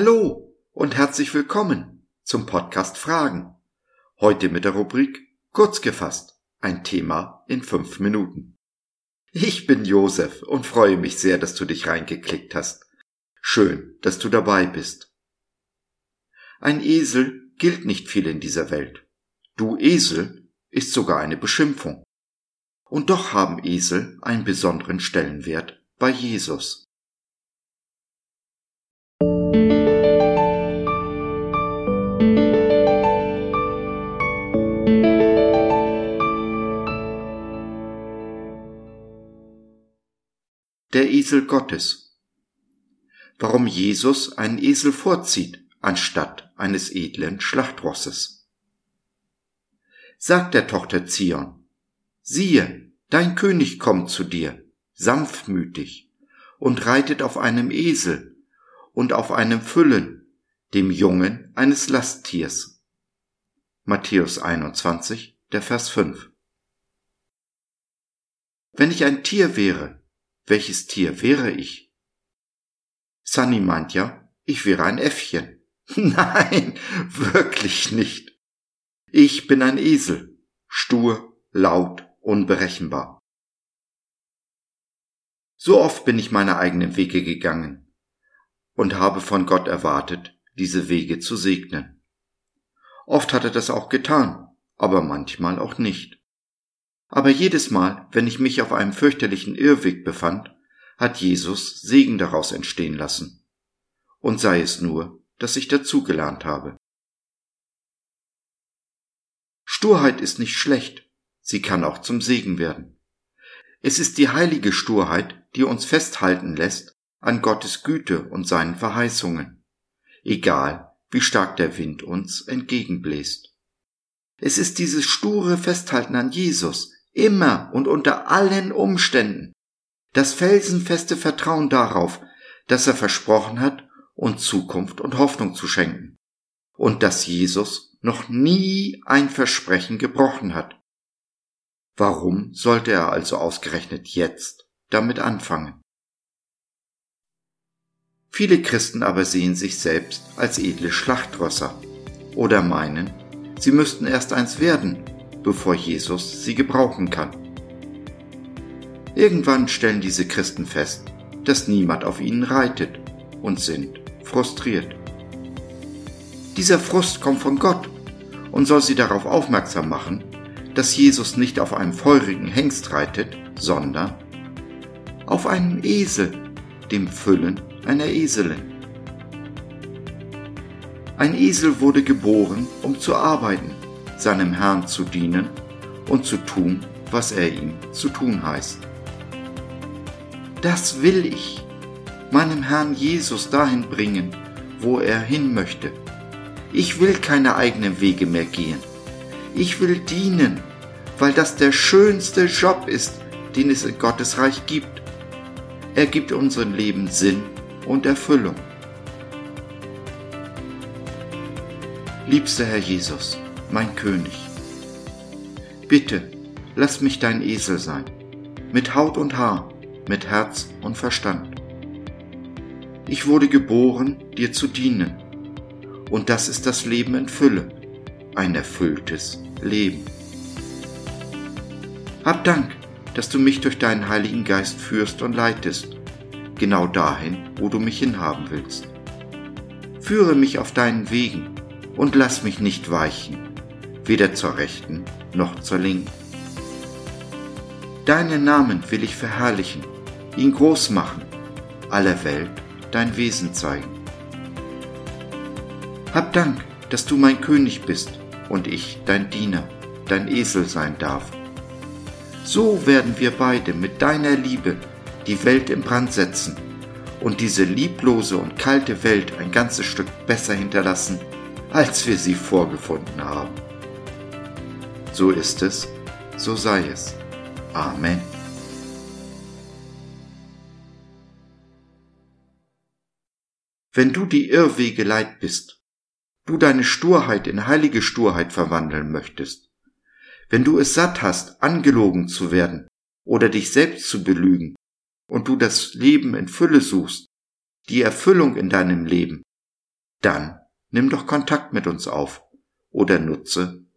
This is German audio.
Hallo und herzlich willkommen zum Podcast Fragen. Heute mit der Rubrik Kurz gefasst. Ein Thema in fünf Minuten. Ich bin Josef und freue mich sehr, dass du dich reingeklickt hast. Schön, dass du dabei bist. Ein Esel gilt nicht viel in dieser Welt. Du Esel ist sogar eine Beschimpfung. Und doch haben Esel einen besonderen Stellenwert bei Jesus. Der Esel Gottes. Warum Jesus einen Esel vorzieht anstatt eines edlen Schlachtrosses. Sagt der Tochter Zion, siehe, dein König kommt zu dir, sanftmütig, und reitet auf einem Esel und auf einem Füllen, dem Jungen eines Lasttiers. Matthäus 21, der Vers 5. Wenn ich ein Tier wäre, welches Tier wäre ich? Sunny meint ja, ich wäre ein Äffchen. Nein, wirklich nicht. Ich bin ein Esel, stur, laut, unberechenbar. So oft bin ich meine eigenen Wege gegangen und habe von Gott erwartet, diese Wege zu segnen. Oft hat er das auch getan, aber manchmal auch nicht. Aber jedes Mal, wenn ich mich auf einem fürchterlichen Irrweg befand, hat Jesus Segen daraus entstehen lassen. Und sei es nur, dass ich dazugelernt habe. Sturheit ist nicht schlecht, sie kann auch zum Segen werden. Es ist die heilige Sturheit, die uns festhalten lässt an Gottes Güte und seinen Verheißungen, egal wie stark der Wind uns entgegenbläst. Es ist dieses sture Festhalten an Jesus, immer und unter allen Umständen, das felsenfeste Vertrauen darauf, dass er versprochen hat, uns Zukunft und Hoffnung zu schenken, und dass Jesus noch nie ein Versprechen gebrochen hat. Warum sollte er also ausgerechnet jetzt damit anfangen? Viele Christen aber sehen sich selbst als edle Schlachtrösser oder meinen, sie müssten erst eins werden, bevor Jesus sie gebrauchen kann. Irgendwann stellen diese Christen fest, dass niemand auf ihnen reitet und sind frustriert. Dieser Frust kommt von Gott und soll sie darauf aufmerksam machen, dass Jesus nicht auf einem feurigen Hengst reitet, sondern auf einem Esel, dem Füllen einer Eselin. Ein Esel wurde geboren, um zu arbeiten, seinem Herrn zu dienen und zu tun, was er ihm zu tun heißt. Das will ich, meinem Herrn Jesus dahin bringen, wo er hin möchte. Ich will keine eigenen Wege mehr gehen. Ich will dienen, weil das der schönste Job ist, den es in Gottes Reich gibt. Er gibt unserem Leben Sinn und Erfüllung. Liebster Herr Jesus, mein König, bitte lass mich dein Esel sein, mit Haut und Haar, mit Herz und Verstand. Ich wurde geboren, dir zu dienen, und das ist das Leben in Fülle, ein erfülltes Leben. Hab Dank, dass du mich durch deinen Heiligen Geist führst und leitest, genau dahin, wo du mich hinhaben willst. Führe mich auf deinen Wegen und lass mich nicht weichen, weder zur rechten noch zur linken. Deinen Namen will ich verherrlichen, ihn groß machen, aller Welt dein Wesen zeigen. Hab Dank, dass du mein König bist und ich dein Diener, dein Esel sein darf. So werden wir beide mit deiner Liebe die Welt in Brand setzen und diese lieblose und kalte Welt ein ganzes Stück besser hinterlassen, als wir sie vorgefunden haben. So ist es, so sei es. Amen. Wenn du die Irrwege leid bist, du deine Sturheit in heilige Sturheit verwandeln möchtest, wenn du es satt hast, angelogen zu werden oder dich selbst zu belügen, und du das Leben in Fülle suchst, die Erfüllung in deinem Leben, Dann nimm doch Kontakt mit uns auf oder nutze